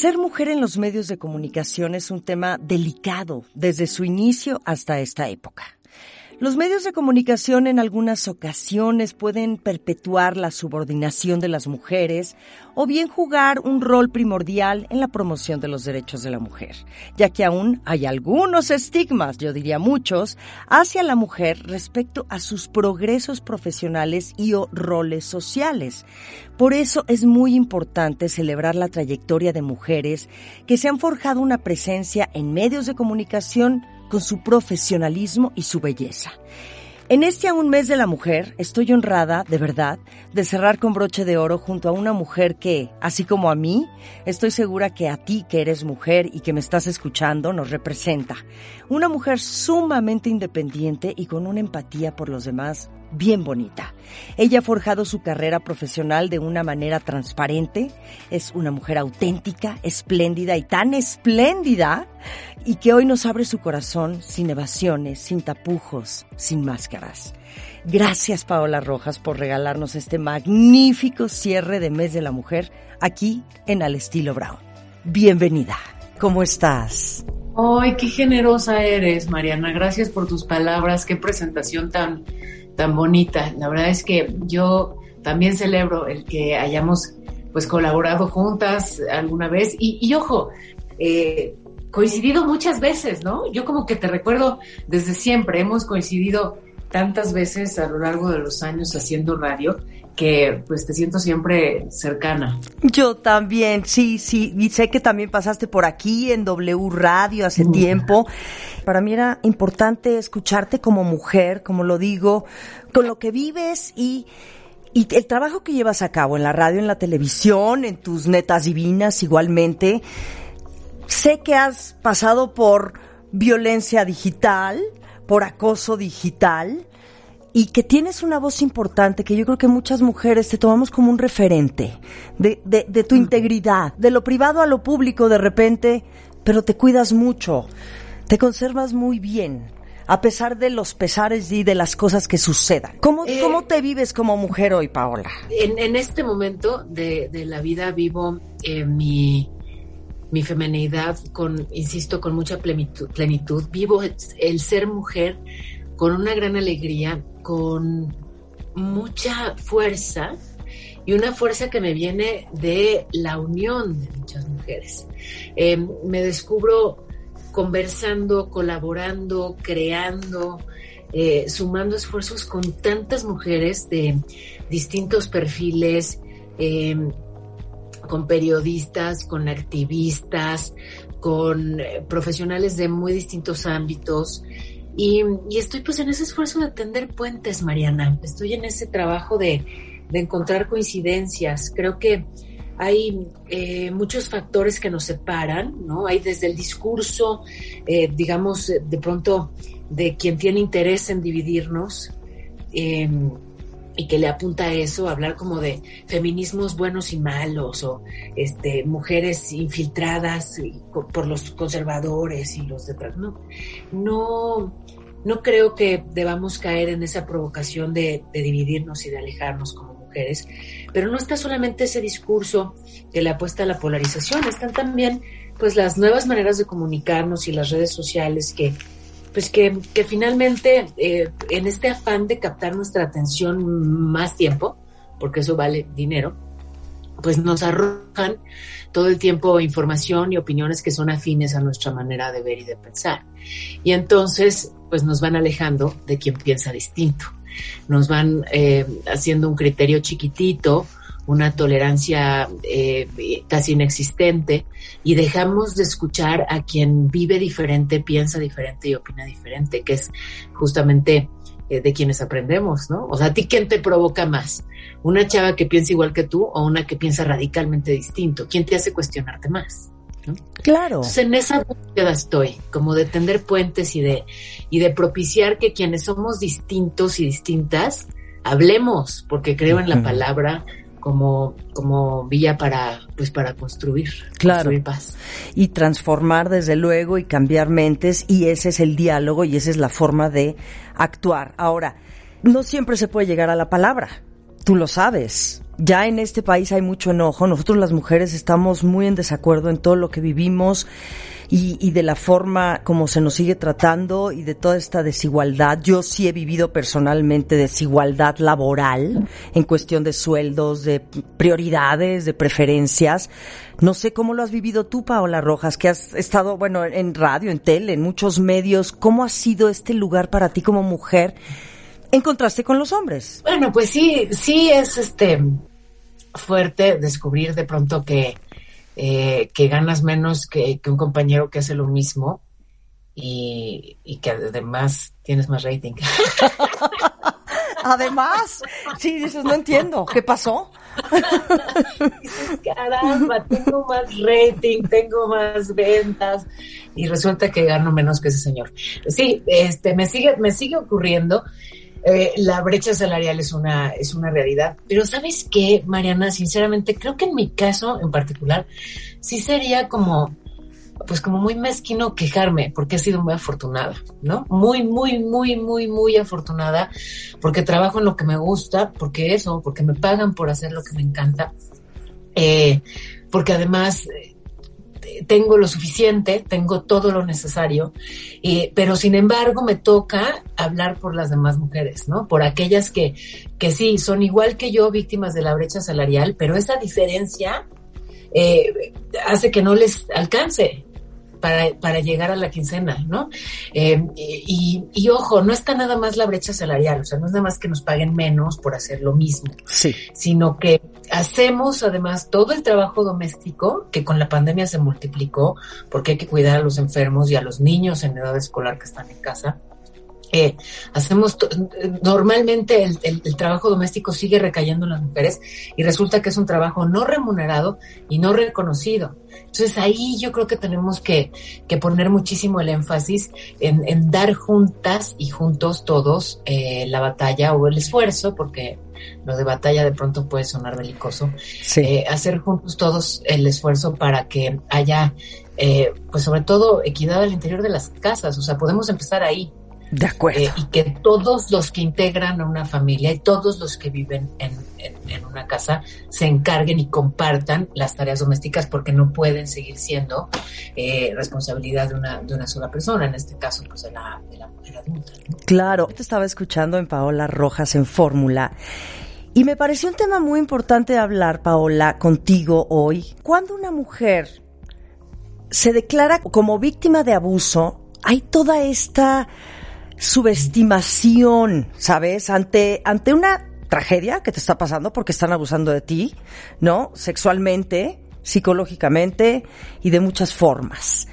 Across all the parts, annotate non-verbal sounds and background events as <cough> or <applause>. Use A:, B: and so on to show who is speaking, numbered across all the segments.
A: Ser mujer en los medios de comunicación es un tema delicado desde su inicio hasta esta época. Los medios de comunicación en algunas ocasiones pueden perpetuar la subordinación de las mujeres o bien jugar un rol primordial en la promoción de los derechos de la mujer, ya que aún hay algunos estigmas, yo diría muchos, hacia la mujer respecto a sus progresos profesionales y o roles sociales. Por eso es muy importante celebrar la trayectoria de mujeres que se han forjado una presencia en medios de comunicación con su profesionalismo y su belleza. En este aún mes de la mujer, estoy honrada, de verdad, de cerrar con broche de oro junto a una mujer que, así como a mí, estoy segura que a ti que eres mujer y que me estás escuchando, nos representa. Una mujer sumamente independiente y con una empatía por los demás bien bonita. Ella ha forjado su carrera profesional de una manera transparente, es una mujer auténtica, espléndida y tan espléndida y que hoy nos abre su corazón sin evasiones, sin tapujos, sin máscaras. Gracias Paola Rojas por regalarnos este magnífico cierre de mes de la mujer aquí en Al Estilo Brown. Bienvenida. ¿Cómo estás?
B: Ay, qué generosa eres, Mariana. Gracias por tus palabras. Qué presentación tan tan bonita. La verdad es que yo también celebro el que hayamos pues colaborado juntas alguna vez y, y ojo, eh, coincidido muchas veces, ¿no? Yo como que te recuerdo desde siempre, hemos coincidido tantas veces a lo largo de los años haciendo radio que pues te siento siempre cercana.
A: Yo también, sí, sí, y sé que también pasaste por aquí en W Radio hace tiempo. Para mí era importante escucharte como mujer, como lo digo, con lo que vives y y el trabajo que llevas a cabo en la radio, en la televisión, en tus netas divinas igualmente. Sé que has pasado por violencia digital, por acoso digital, y que tienes una voz importante que yo creo que muchas mujeres te tomamos como un referente de, de, de tu integridad, de lo privado a lo público de repente, pero te cuidas mucho, te conservas muy bien, a pesar de los pesares y de las cosas que sucedan. ¿Cómo,
B: Eh,
A: cómo te vives como mujer hoy, Paola?
B: En, en este momento de, de la vida vivo eh, mi, mi femenidad con, insisto, con mucha plenitud, plenitud. Vivo el, el ser mujer con una gran alegría, con mucha fuerza y una fuerza que me viene de la unión de muchas mujeres. Eh, me descubro conversando, colaborando, creando, eh, sumando esfuerzos con tantas mujeres de distintos perfiles, eh, con periodistas, con activistas, con eh, profesionales de muy distintos ámbitos. Y, estoy pues en ese esfuerzo de tender puentes, Mariana. Estoy en ese trabajo de, de encontrar coincidencias. Creo que hay eh, muchos factores que nos separan, ¿no? Hay desde el discurso, eh, digamos, de pronto, de quien tiene interés en dividirnos eh, y que le apunta a eso, hablar como de feminismos buenos y malos, o este, mujeres infiltradas por los conservadores y los detrás. No, no, no creo que debamos caer en esa provocación de, de dividirnos y de alejarnos como mujeres, pero no está solamente ese discurso que le apuesta a la polarización, están también pues las nuevas maneras de comunicarnos y las redes sociales que pues que, que finalmente eh, en este afán de captar nuestra atención más tiempo, porque eso vale dinero, pues nos arrojan todo el tiempo información y opiniones que son afines a nuestra manera de ver y de pensar. Y entonces, pues nos van alejando de quien piensa distinto. Nos van eh, haciendo un criterio chiquitito, una tolerancia eh, casi inexistente y dejamos de escuchar a quien vive diferente, piensa diferente y opina diferente, que es justamente eh, de quienes aprendemos, ¿no? O sea, ¿a ti quién te provoca más? ¿Una chava que piensa igual que tú o una que piensa radicalmente distinto? ¿Quién te hace cuestionarte más?
A: Claro.
B: Entonces, en esa búsqueda estoy, como de tender puentes y de, y de propiciar que quienes somos distintos y distintas, hablemos, porque creo en la palabra como, como vía para, pues para construir,
A: claro.
B: construir paz.
A: Y transformar desde luego y cambiar mentes y ese es el diálogo y esa es la forma de actuar. Ahora, no siempre se puede llegar a la palabra, tú lo sabes. Ya en este país hay mucho enojo, nosotros las mujeres estamos muy en desacuerdo en todo lo que vivimos y, y, de la forma como se nos sigue tratando y de toda esta desigualdad. Yo sí he vivido personalmente desigualdad laboral en cuestión de sueldos, de prioridades, de preferencias. No sé cómo lo has vivido tú, Paola Rojas, que has estado, bueno, en radio, en tele, en muchos medios. ¿Cómo ha sido este lugar para ti como mujer en contraste con los hombres?
B: Bueno, pues sí, sí es este fuerte descubrir de pronto que eh, que ganas menos que, que, un compañero que hace lo mismo y, y que además tienes más rating. <laughs>
A: además, sí, dices, no entiendo, ¿qué pasó? <laughs>
B: dices, caramba, tengo más rating, tengo más ventas y resulta que gano menos que ese señor. Sí, este, me sigue, me sigue ocurriendo. Eh, la brecha salarial es una, es una realidad. Pero ¿sabes qué, Mariana? Sinceramente, creo que en mi caso en particular, sí sería como, pues como muy mezquino quejarme, porque he sido muy afortunada, ¿no? Muy, muy, muy, muy, muy afortunada, porque trabajo en lo que me gusta, porque eso, porque me pagan por hacer lo que me encanta, eh, porque además tengo lo suficiente, tengo todo lo necesario, eh, pero sin embargo me toca hablar por las demás mujeres, ¿no? Por aquellas que, que sí, son igual que yo víctimas de la brecha salarial, pero esa diferencia eh, hace que no les alcance, para, para llegar a la quincena, ¿no? Eh, y, y, ojo, no está nada más la brecha salarial, o sea, no es nada más que nos paguen menos por hacer lo mismo,
A: sí.
B: sino que hacemos además todo el trabajo doméstico que con la pandemia se multiplicó porque hay que cuidar a los enfermos y a los niños en edad escolar que están en casa. Eh, hacemos normalmente el, el, el, trabajo doméstico sigue recayendo en las mujeres y resulta que es un trabajo no remunerado y no reconocido. Entonces ahí yo creo que tenemos que, que poner muchísimo el énfasis en, en, dar juntas y juntos todos eh, la batalla o el esfuerzo, porque lo de batalla de pronto puede sonar belicoso,
A: sí.
B: eh, hacer juntos todos el esfuerzo para que haya, eh, pues sobre todo, equidad al interior de las casas. O sea, podemos empezar ahí.
A: De acuerdo.
B: Eh, y que todos los que integran a una familia y todos los que viven en, en, en, una casa se encarguen y compartan las tareas domésticas porque no pueden seguir siendo eh, responsabilidad de una, de una sola persona, en este caso, pues de la, de la mujer adulta. ¿no?
A: Claro, te estaba escuchando en Paola Rojas en Fórmula. Y me pareció un tema muy importante de hablar, Paola, contigo hoy. Cuando una mujer se declara como víctima de abuso, hay toda esta subestimación, ¿sabes? Ante, ante una tragedia que te está pasando porque están abusando de ti, ¿no? Sexualmente, psicológicamente y de muchas formas.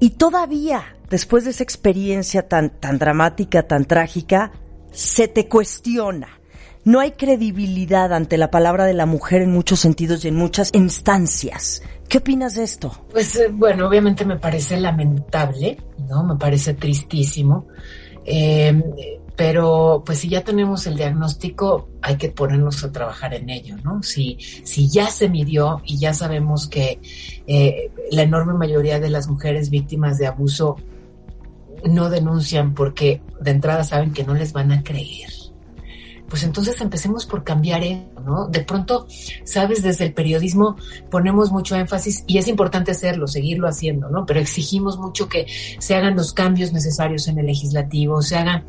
A: Y todavía, después de esa experiencia tan, tan dramática, tan trágica, se te cuestiona. No hay credibilidad ante la palabra de la mujer en muchos sentidos y en muchas instancias. ¿Qué opinas de esto?
B: Pues eh, bueno, obviamente me parece lamentable, ¿no? Me parece tristísimo. Eh, pero pues si ya tenemos el diagnóstico, hay que ponernos a trabajar en ello, ¿no? Si, si ya se midió y ya sabemos que eh, la enorme mayoría de las mujeres víctimas de abuso no denuncian porque de entrada saben que no les van a creer. Pues entonces empecemos por cambiar eso, ¿no? De pronto, sabes, desde el periodismo ponemos mucho énfasis y es importante hacerlo, seguirlo haciendo, ¿no? Pero exigimos mucho que se hagan los cambios necesarios en el legislativo, se hagan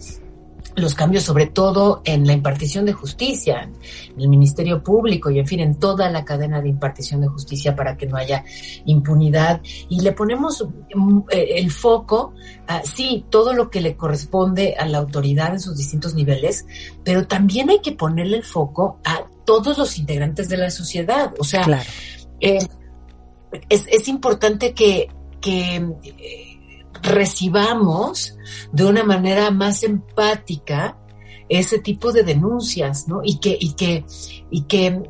B: los cambios sobre todo en la impartición de justicia, en el Ministerio Público y en fin, en toda la cadena de impartición de justicia para que no haya impunidad. Y le ponemos el foco a, sí, todo lo que le corresponde a la autoridad en sus distintos niveles, pero también hay que ponerle el foco a todos los integrantes de la sociedad. O sea,
A: claro.
B: eh, es, es, importante que, que eh, recibamos de una manera más empática ese tipo de denuncias, ¿no? Y que, y que, y que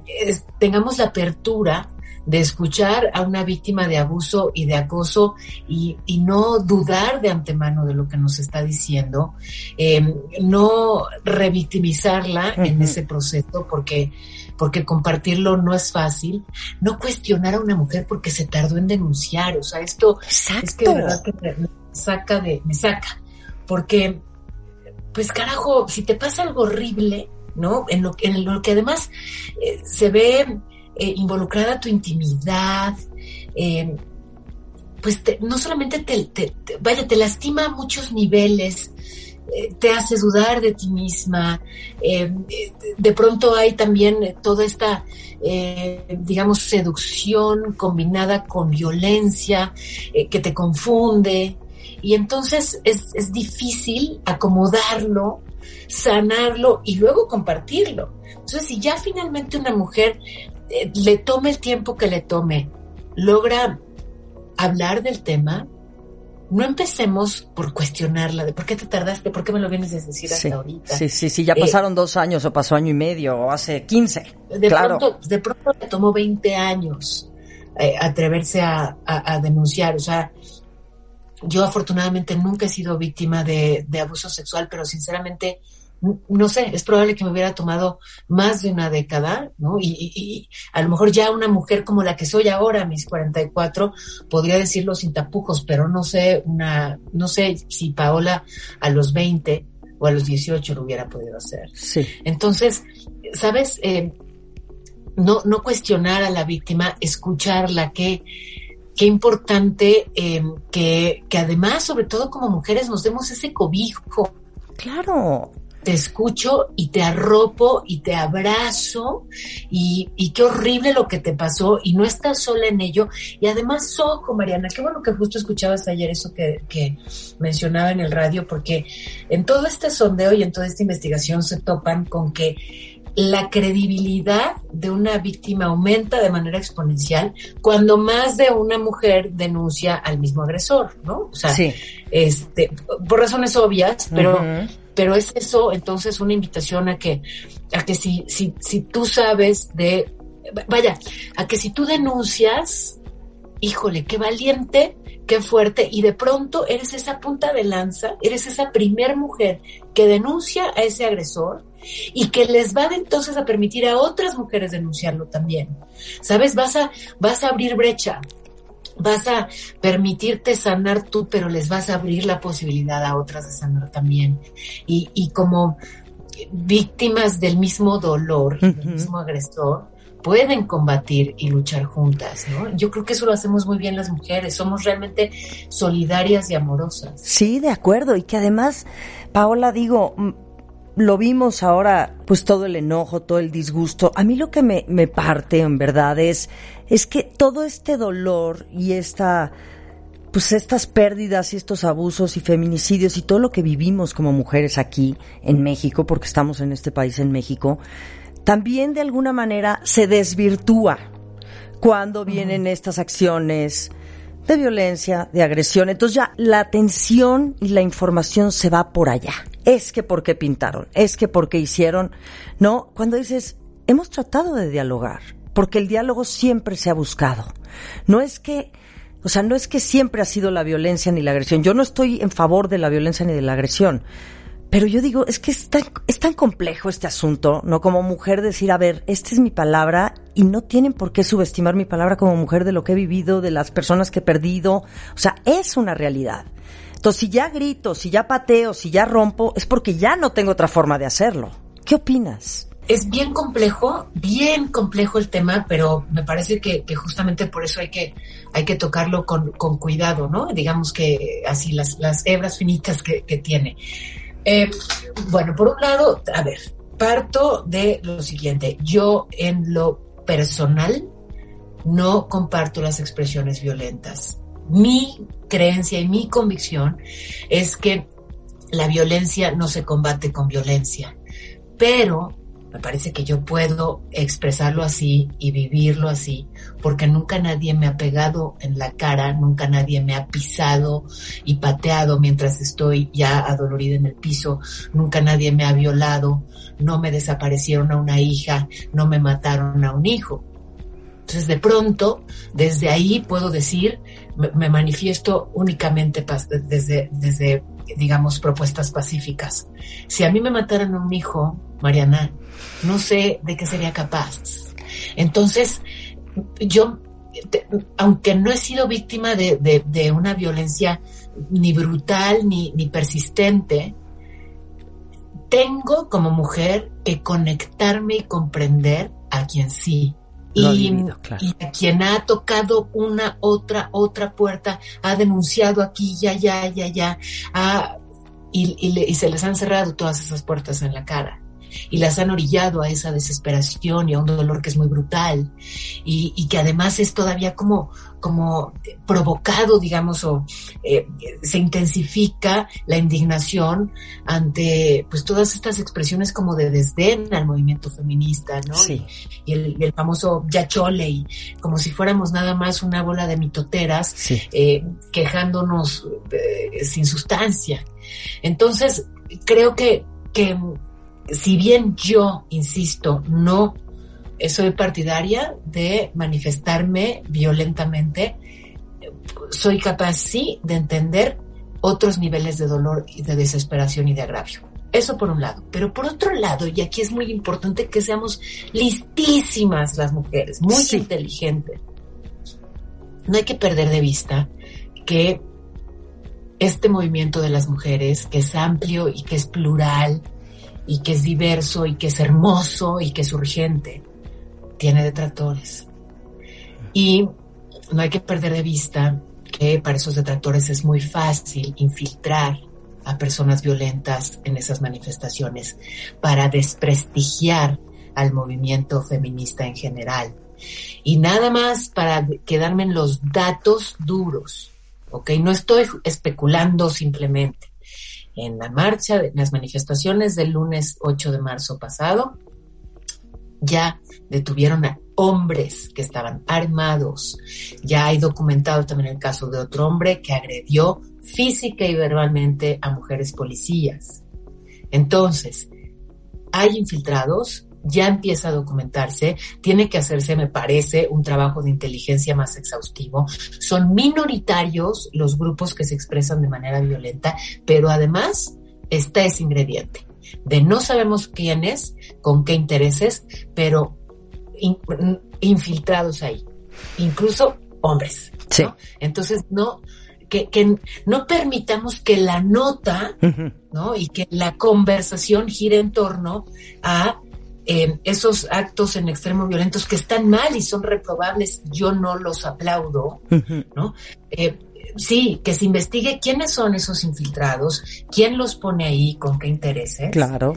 B: tengamos la apertura de escuchar a una víctima de abuso y de acoso y, no dudar de antemano de lo que nos está diciendo, em, no revictimizarla en ese proceso porque porque compartirlo no es fácil, no cuestionar a una mujer porque se tardó en denunciar, o sea, esto es que de verdad que me saca de, me saca, porque, pues carajo, si te pasa algo horrible, ¿no? En lo, en lo que además eh, se ve eh, involucrada tu intimidad, eh, pues no solamente te, vaya, te lastima a muchos niveles, te hace dudar de ti misma, de pronto hay también toda esta, digamos, seducción combinada con violencia que te confunde, y entonces es, es difícil acomodarlo sanarlo y luego compartirlo. Entonces, si ya finalmente una mujer eh, le tome el tiempo que le tome, logra hablar del tema, no empecemos por cuestionarla de por qué te tardaste, por qué me lo vienes a decir hasta ahorita.
A: Sí, sí, sí, ya eh, pasaron dos años o pasó año y medio o hace 15.
B: De, pronto, de pronto le tomó 20 años eh, atreverse a, denunciar. O sea, yo afortunadamente nunca he sido víctima de, de abuso sexual, pero sinceramente no sé, es probable que me hubiera tomado más de una década, ¿no? Y, a lo mejor ya una mujer como la que soy ahora, mis 44, podría decirlo sin tapujos, pero no sé, una, no sé si Paola a los 20 o a los 18 lo hubiera podido hacer.
A: Sí.
B: Entonces, ¿sabes? Eh, no, no cuestionar a la víctima, escucharla, que qué importante eh, que, que además, sobre todo como mujeres, nos demos ese cobijo.
A: Claro,
B: te escucho y te arropo y te abrazo y, y, qué horrible lo que te pasó y no estás sola en ello. Y además, ojo, Mariana, qué bueno que justo escuchabas ayer eso que, que mencionaba en el radio, porque en todo este sondeo y en toda esta investigación se topan con que la credibilidad de una víctima aumenta de manera exponencial cuando más de una mujer denuncia al mismo agresor, ¿no? O sea, este, por razones obvias, pero pero es eso entonces una invitación a que, a que si, si, si tú sabes de, vaya, a que si tú denuncias, híjole, qué valiente, qué fuerte, y de pronto eres esa punta de lanza, eres esa primer mujer que denuncia a ese agresor y que les va entonces a permitir a otras mujeres denunciarlo también. ¿Sabes? Vas a, vas a abrir brecha vas a permitirte sanar tú, pero les vas a abrir la posibilidad a otras de sanar también. Y, y como víctimas del mismo dolor, del mismo agresor, pueden combatir y luchar juntas, ¿no? Yo creo que eso lo hacemos muy bien las mujeres, somos realmente solidarias y amorosas.
A: Sí, de acuerdo, y que además, Paola, digo, lo vimos ahora, pues todo el enojo, todo el disgusto. A mí lo que me, me parte, en verdad, es, es que todo este dolor y esta, pues estas pérdidas y estos abusos y feminicidios y todo lo que vivimos como mujeres aquí en México, porque estamos en este país en México, también de alguna manera se desvirtúa cuando vienen estas acciones de violencia, de agresión. Entonces ya la atención y la información se va por allá. Es que por qué pintaron, es que por qué hicieron. No, cuando dices, hemos tratado de dialogar, porque el diálogo siempre se ha buscado. No es que, o sea, no es que siempre ha sido la violencia ni la agresión. Yo no estoy en favor de la violencia ni de la agresión. Pero yo digo, es que es tan, es tan complejo este asunto, ¿no? Como mujer decir, a ver, esta es mi palabra y no tienen por qué subestimar mi palabra como mujer de lo que he vivido, de las personas que he perdido. O sea, es una realidad. Entonces, si ya grito, si ya pateo, si ya rompo, es porque ya no tengo otra forma de hacerlo. ¿Qué opinas?
B: Es bien complejo, bien complejo el tema, pero me parece que, justamente por eso hay que, hay que tocarlo con, con, cuidado, ¿no? Digamos que así las, las hebras finitas que, tiene. Eh, bueno, por un lado, a ver, parto de lo siguiente. Yo en lo personal no comparto las expresiones violentas. Mi creencia y mi convicción es que la violencia no se combate con violencia, pero Me parece que yo puedo expresarlo así y vivirlo así, porque nunca nadie me ha pegado en la cara, nunca nadie me ha pisado y pateado mientras estoy ya adolorida en el piso, nunca nadie me ha violado, no me desaparecieron a una hija, no me mataron a un hijo. Entonces, de pronto, desde ahí puedo decir, me, manifiesto únicamente desde, desde, digamos, propuestas pacíficas. Si a mí me mataran un hijo, Mariana, no sé de qué sería capaz. Entonces, yo, aunque no he sido víctima de, una violencia ni brutal ni, ni persistente, tengo como mujer que conectarme y comprender a quien sí. Y, quien ha tocado una, otra, otra puerta, ha denunciado aquí, ya, ya, ya, ya, y, y se les han cerrado todas esas puertas en la cara y las han orillado a esa desesperación y a un dolor que es muy brutal y, que además es todavía como, como provocado, digamos, o eh, se intensifica la indignación ante pues todas estas expresiones como de desdén al movimiento feminista, ¿no?
A: Sí.
B: Y, el, famoso yachole, y como si fuéramos nada más una bola de mitoteras eh, quejándonos eh, sin sustancia. Entonces, creo que, que si bien yo, insisto, no soy partidaria de manifestarme violentamente, soy capaz sí de entender otros niveles de dolor y de desesperación y de agravio. Eso por un lado. Pero por otro lado, y aquí es muy importante que seamos listísimas las mujeres, muy inteligentes. No hay que perder de vista que este movimiento de las mujeres, que es amplio y que es plural, y que es diverso y que es hermoso y que es urgente, tiene detractores. Y no hay que perder de vista que para esos detractores es muy fácil infiltrar a personas violentas en esas manifestaciones para desprestigiar al movimiento feminista en general. Y nada más para quedarme en los datos duros, ¿ok? No estoy especulando simplemente en la marcha, en las manifestaciones del lunes 8 de marzo pasado, ya detuvieron a hombres que estaban armados. Ya hay documentado también el caso de otro hombre que agredió física y verbalmente a mujeres policías. Entonces, hay infiltrados, ya empieza a documentarse, tiene que hacerse, me parece, un trabajo de inteligencia más exhaustivo. Son minoritarios los grupos que se expresan de manera violenta, pero además está ese ingrediente de no sabemos quién es, con qué intereses, pero infiltrados ahí, incluso hombres. Entonces, no, que, que, no permitamos que la nota, ¿no? Y que la conversación gire en torno a esos actos en extremo violentos que están mal y son reprobables, yo no los aplaudo, ¿no? Eh, sí, que se investigue quiénes son esos infiltrados, quién los pone ahí, con qué intereses.
A: Claro.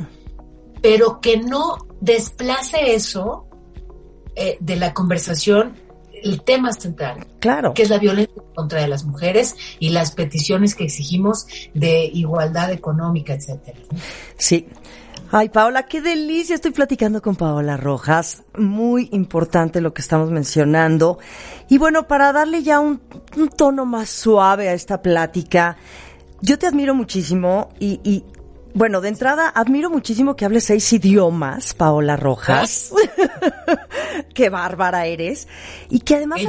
B: Pero que no desplace eso eh, de la conversación el tema central.
A: Claro.
B: Que es la violencia contra las mujeres y las peticiones que exigimos de igualdad económica, etcétera.
A: Sí. Ay, Paola, qué delicia. Estoy platicando con Paola Rojas. Muy importante lo que estamos mencionando. Y bueno, para darle ya un, tono más suave a esta plática, yo te admiro muchísimo y, y bueno, de entrada, admiro muchísimo que hables seis idiomas, Paola Rojas. <laughs> qué bárbara eres. Y que además...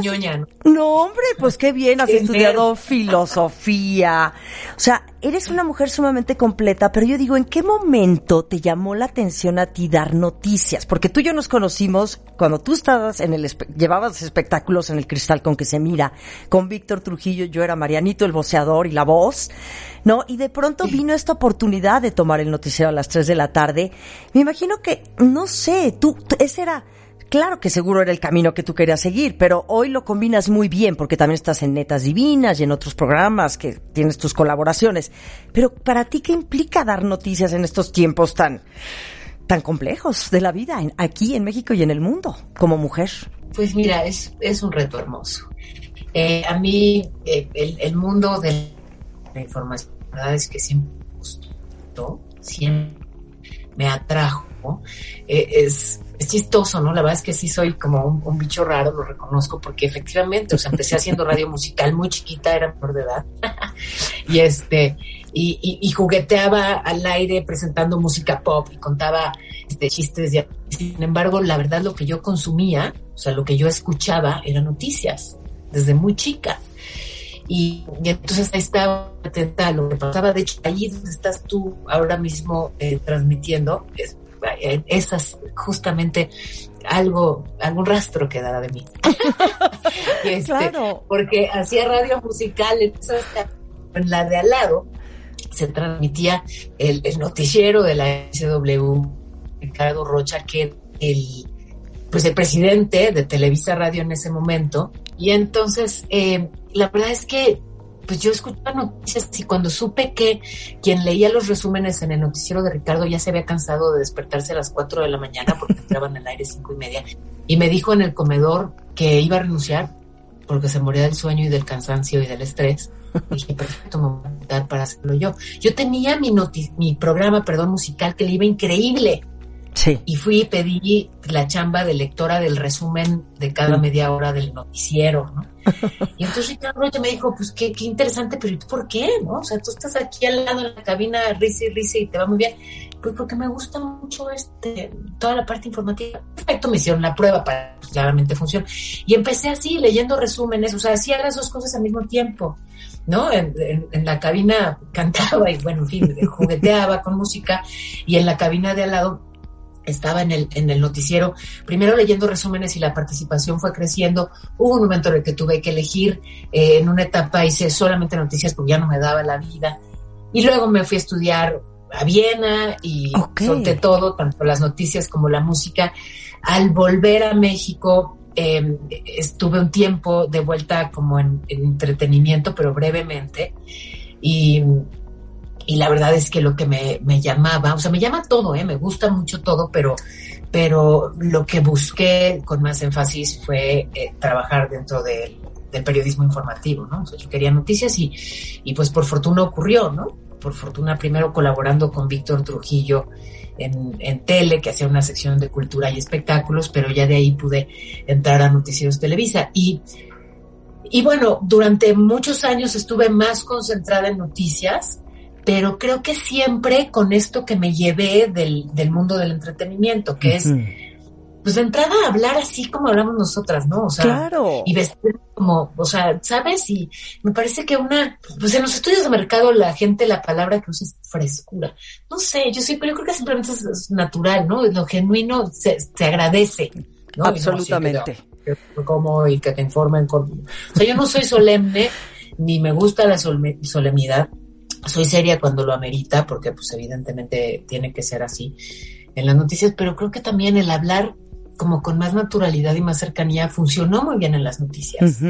A: No, hombre, pues qué bien, has estudiado filosofía. O sea, eres una mujer sumamente completa, pero yo digo, ¿en qué momento te llamó la atención a ti dar noticias? Porque tú y yo nos conocimos cuando tú estabas en el... llevabas espectáculos en el cristal con que se mira, con Víctor Trujillo, yo era Marianito el voceador y la voz. ¿no? Y de pronto vino esta oportunidad de tomar el noticiero a las 3 de la tarde. Me imagino que, no sé, tú, ese era, claro que seguro era el camino que tú querías seguir, pero hoy lo combinas muy bien porque también estás en Netas Divinas y en otros programas que tienes tus colaboraciones. Pero para ti, ¿qué implica dar noticias en estos tiempos tan, tan complejos de la vida aquí en México y en el mundo como mujer?
B: Pues mira, es, es un reto hermoso. Eh, a mí eh, el, mundo de la información verdad es que siempre me gustó, siempre me atrajo eh, es, es chistoso, ¿no? La verdad es que sí soy como un, bicho raro, lo reconozco, porque efectivamente, o sea, empecé haciendo radio musical muy chiquita, era menor de edad, <laughs> y este, y, y, jugueteaba al aire presentando música pop y contaba este, chistes. Y, sin embargo, la verdad, lo que yo consumía, o sea, lo que yo escuchaba, eran noticias, desde muy chica. Y, entonces ahí estaba atenta a lo que pasaba. De hecho, allí donde estás tú ahora mismo eh, transmitiendo, es, esas justamente algo, algún rastro quedaba de mí. <laughs> este, claro. Porque hacía radio musical, entonces en la de al lado se transmitía el, noticiero de la SW, Ricardo Rocha, que el pues el presidente de Televisa Radio en ese momento. Y entonces, eh, la verdad es que pues yo escuchaba noticias y cuando supe que quien leía los resúmenes en el noticiero de Ricardo ya se había cansado de despertarse a las 4 de la mañana porque entraban al aire cinco y media y me dijo en el comedor que iba a renunciar porque se moría del sueño y del cansancio y del estrés. dije, perfecto, me voy a para hacerlo yo. Yo tenía mi, mi programa, perdón, musical que le iba increíble y fui y pedí la chamba de lectora del resumen de cada media hora del noticiero, ¿no? <laughs> Y entonces Ricardo Rocha me dijo, pues qué, qué interesante, pero ¿y tú por qué? ¿No? O sea, tú estás aquí al lado en la cabina, risa y risa y te va muy bien. Pues porque me gusta mucho este, toda la parte informativa. Perfecto, me hicieron la prueba para pues, claramente funciona. Y empecé así, leyendo resúmenes, o sea, hacía las dos cosas al mismo tiempo. ¿no? En, en, la cabina cantaba y bueno, en fin, jugueteaba con música y en la cabina de al lado estaba en el, en el noticiero, primero leyendo resúmenes y la participación fue creciendo. Hubo un momento en el que tuve que elegir, eh, en una etapa hice solamente noticias porque ya no me daba la vida. Y luego me fui a estudiar a Viena y solté todo, tanto las noticias como la música. Al volver a México, em, estuve un tiempo de vuelta como en, en entretenimiento, pero brevemente. Y y la verdad es que lo que me, me, llamaba, o sea, me llama todo, ¿eh? me gusta mucho todo, pero, pero lo que busqué con más énfasis fue eh, trabajar dentro del, del, periodismo informativo, ¿no? O sea, yo quería noticias y, y pues por fortuna ocurrió, ¿no? Por fortuna primero colaborando con Víctor Trujillo en, en, tele, que hacía una sección de cultura y espectáculos, pero ya de ahí pude entrar a Noticieros Televisa. Y, y bueno, durante muchos años estuve más concentrada en noticias pero creo que siempre con esto que me llevé del, del mundo del entretenimiento, que es, pues de entrada hablar así como hablamos nosotras, ¿no? O sea,
A: claro.
B: y vestir como, o sea, ¿sabes? Y me parece que una, pues en los estudios de mercado la gente la palabra que usa es frescura. No sé, yo sí, pero yo creo que simplemente es, natural, ¿no? Lo genuino se, se agradece, ¿no?
A: Absolutamente.
B: como y que te informen con... O sea, yo no soy solemne, ni me gusta la solemnidad, soy seria cuando lo amerita, porque pues evidentemente tiene que ser así en las noticias, pero creo que también el hablar como con más naturalidad y más cercanía funcionó muy bien en las noticias.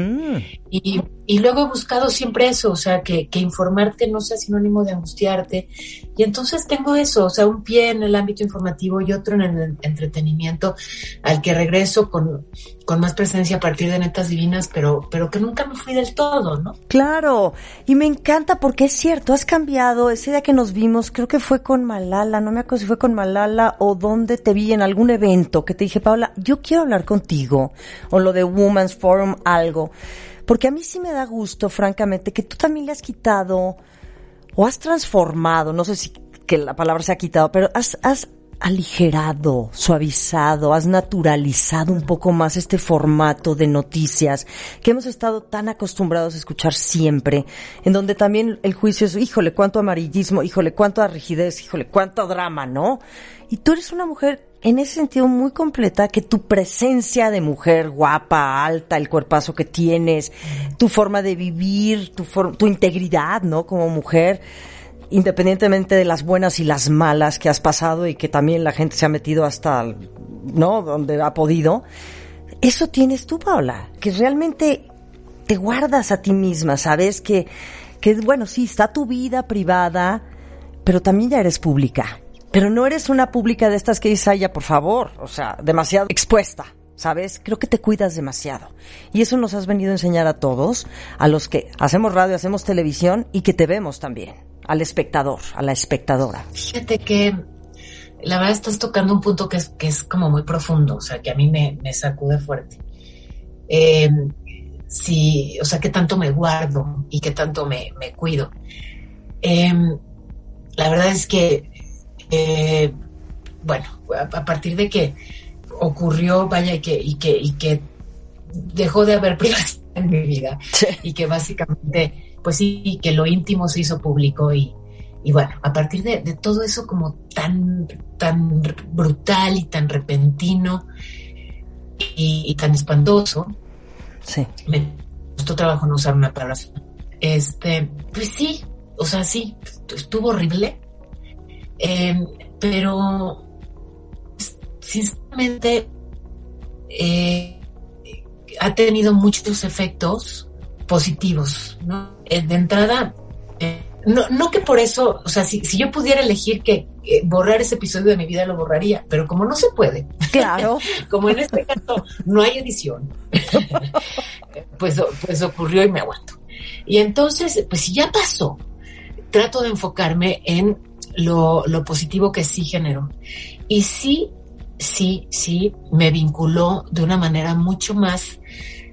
B: y, y, luego he buscado siempre eso, o sea, que, que, informarte no sea sinónimo de angustiarte. Y entonces tengo eso, o sea, un pie en el ámbito informativo y otro en el entretenimiento, al que regreso con, con más presencia a partir de Netas Divinas, pero, pero que nunca me fui del todo, ¿no?
A: Claro, y me encanta porque es cierto, has cambiado, ese día que nos vimos, creo que fue con Malala, no me acuerdo si fue con Malala o donde te vi en algún evento, que te dije, Paula, yo quiero hablar contigo, o lo de Women's Forum, algo, porque a mí sí me da gusto, francamente, que tú también le has quitado, o has transformado, no sé si que la palabra se ha quitado, pero has, has aligerado, suavizado, has naturalizado un poco más este formato de noticias que hemos estado tan acostumbrados a escuchar siempre, en donde también el juicio es, híjole, cuánto amarillismo, híjole, cuánto rigidez, híjole, cuánto drama, ¿no? Y tú eres una mujer en ese sentido muy completa, que tu presencia de mujer guapa, alta, el cuerpazo que tienes, tu forma de vivir, tu, tu integridad, ¿no? Como mujer, independientemente de las buenas y las malas que has pasado y que también la gente se ha metido hasta, ¿no? Donde ha podido. Eso tienes tú, Paula, que realmente te guardas a ti misma, sabes que, que bueno, sí, está tu vida privada, pero también ya eres pública. Pero no eres una pública de estas que dice, ya, por favor, o sea, demasiado expuesta. ¿sabes? Creo que te cuidas demasiado. Y eso nos has venido a enseñar a todos, a los que hacemos radio, hacemos televisión y que te vemos también al espectador, a la espectadora?
B: Fíjate que la verdad estás tocando un punto que es, que es como muy profundo, o sea, que a mí me, me sacude fuerte. Eh, o sea, qué tanto me guardo y qué tanto me, me cuido. Eh, la verdad es que, eh, bueno, a, partir de que ocurrió, vaya, y que, y que, y que dejó de haber <laughs> privacidad en mi vida y que básicamente, pues sí, que lo íntimo se hizo público y, y bueno, a partir de, de, todo eso como tan, tan brutal y tan repentino y, y tan espantoso,
A: Sí.
B: Me costó trabajo no usar una palabra. Este, pues sí, o sea, sí, estuvo horrible. Eh, pero, sinceramente, eh, ha tenido muchos efectos positivos, ¿no? Eh, de entrada, eh, no, no que por eso, o sea, si, si yo pudiera elegir que eh, borrar ese episodio de mi vida, lo borraría, pero como no se puede,
A: claro, <laughs>
B: como en este caso no hay edición, <laughs> pues, pues ocurrió y me aguanto. Y entonces, pues si ya pasó, trato de enfocarme en lo, lo positivo que sí generó. Y sí, sí, sí, me vinculó de una manera mucho más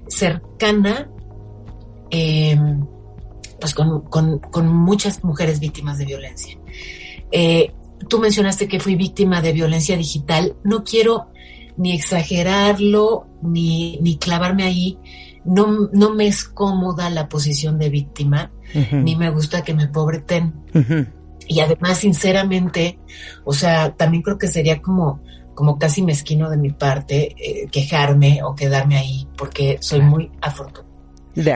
B: cercana. Eh, pues con, con, con, muchas mujeres víctimas de violencia. Eh, tú mencionaste que fui víctima de violencia digital. No quiero ni exagerarlo, ni, ni clavarme ahí. No, no me es cómoda la posición de víctima, uh -huh. ni me gusta que me pobreten. Uh -huh. Y además, sinceramente, o sea, también creo que sería como, como casi mezquino de mi parte eh, quejarme o quedarme ahí, porque soy muy afortunada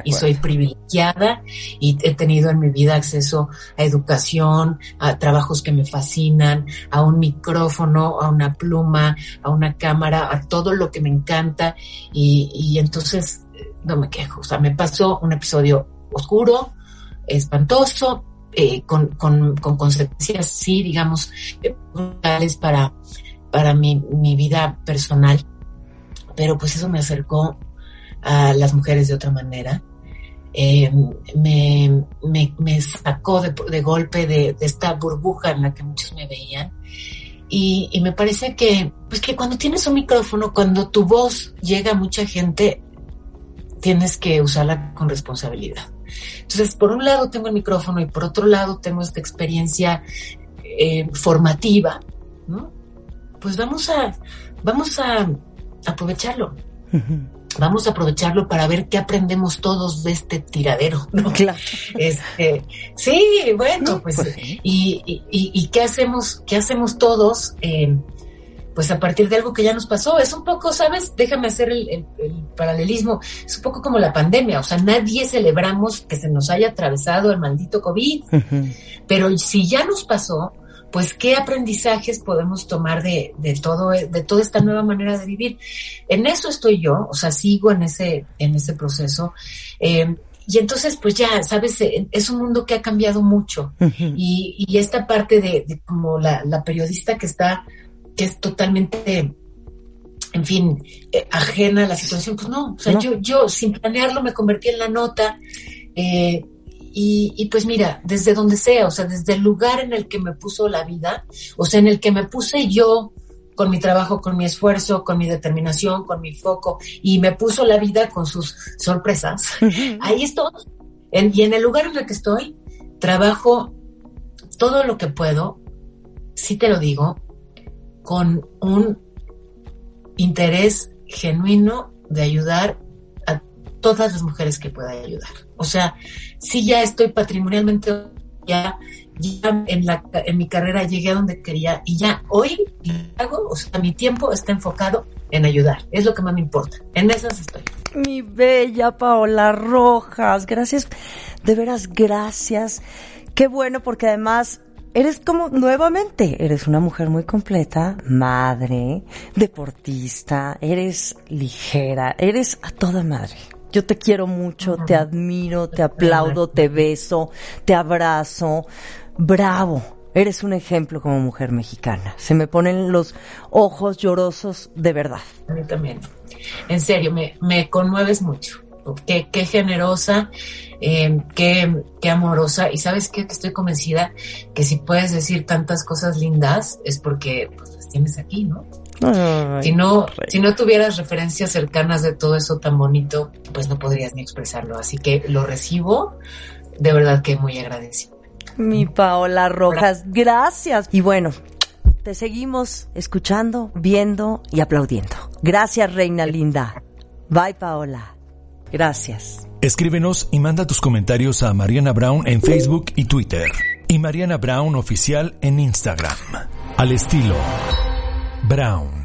B: y soy privilegiada y he tenido en mi vida acceso a educación, a trabajos que me fascinan, a un micrófono, a una pluma, a una cámara, a todo lo que me encanta y, y entonces no me quejo. O sea, me pasó un episodio oscuro, espantoso, eh, con, con, con, consecuencias, sí, digamos, brutales para, para mi, mi vida personal, pero pues eso me acercó a las mujeres de otra manera. Eh, me, me, sacó de, de golpe de, de, esta burbuja en la que muchos me veían. Y, y, me parece que, pues que cuando tienes un micrófono, cuando tu voz llega a mucha gente, tienes que usarla con responsabilidad. Entonces, por un lado tengo el micrófono y por otro lado tengo esta experiencia eh, formativa, ¿no? Pues vamos a, vamos a aprovecharlo. Uh -huh vamos a aprovecharlo para ver qué aprendemos todos de este tiradero, ¿no? <laughs>
A: Claro.
B: Este, sí, bueno, pues, pues sí. Y, y, y, qué hacemos, qué hacemos todos, eh, pues a partir de algo que ya nos pasó. Es un poco, ¿sabes? Déjame hacer el, el, el, paralelismo. Es un poco como la pandemia. O sea, nadie celebramos que se nos haya atravesado el maldito COVID. Uh -huh. Pero si ya nos pasó, pues qué aprendizajes podemos tomar de, de todo, de toda esta nueva manera de vivir. En eso estoy yo, o sea, sigo en ese, en ese proceso. Eh, y entonces, pues ya, sabes, es un mundo que ha cambiado mucho. Uh -huh. y, y, esta parte de, de como la, la, periodista que está, que es totalmente, en fin, eh, ajena a la situación, pues no, o sea, no. yo, yo sin planearlo me convertí en la nota. Eh, y, y, pues mira, desde donde sea, o sea, desde el lugar en el que me puso la vida, o sea, en el que me puse yo con mi trabajo, con mi esfuerzo, con mi determinación, con mi foco, y me puso la vida con sus sorpresas. Ahí estoy. En, y en el lugar en el que estoy, trabajo todo lo que puedo, sí te lo digo, con un interés genuino de ayudar a todas las mujeres que pueda ayudar. O sea, sí ya estoy patrimonialmente, ya, ya en, la, en mi carrera llegué a donde quería y ya hoy hago, o sea, mi tiempo está enfocado en ayudar. Es lo que más me importa. En esas estoy.
A: Mi bella Paola Rojas, gracias, de veras gracias. Qué bueno porque además eres como nuevamente, eres una mujer muy completa, madre, deportista, eres ligera, eres a toda madre. Yo te quiero mucho, te admiro, te aplaudo, te beso, te abrazo. Bravo. Eres un ejemplo como mujer mexicana. Se me ponen los ojos llorosos de verdad.
B: A mí también. En serio, me, me conmueves mucho. Qué, qué generosa, eh, qué, qué amorosa. Y sabes qué, que estoy convencida que si puedes decir tantas cosas lindas es porque pues, las tienes aquí, ¿no? si no, si no tuvieras referencias cercanas de todo eso tan bonito, pues no podrías ni expresarlo. Así que lo recibo, de verdad que muy agradecido.
A: Mi Paola Rojas, gracias. Y bueno, te seguimos escuchando, viendo y aplaudiendo. Gracias, Reina Linda. Bye, Paola. Gracias.
C: Escríbenos y manda tus comentarios a Mariana Brown en Facebook y Twitter. Y Mariana Brown Oficial en Instagram. Al estilo Brown.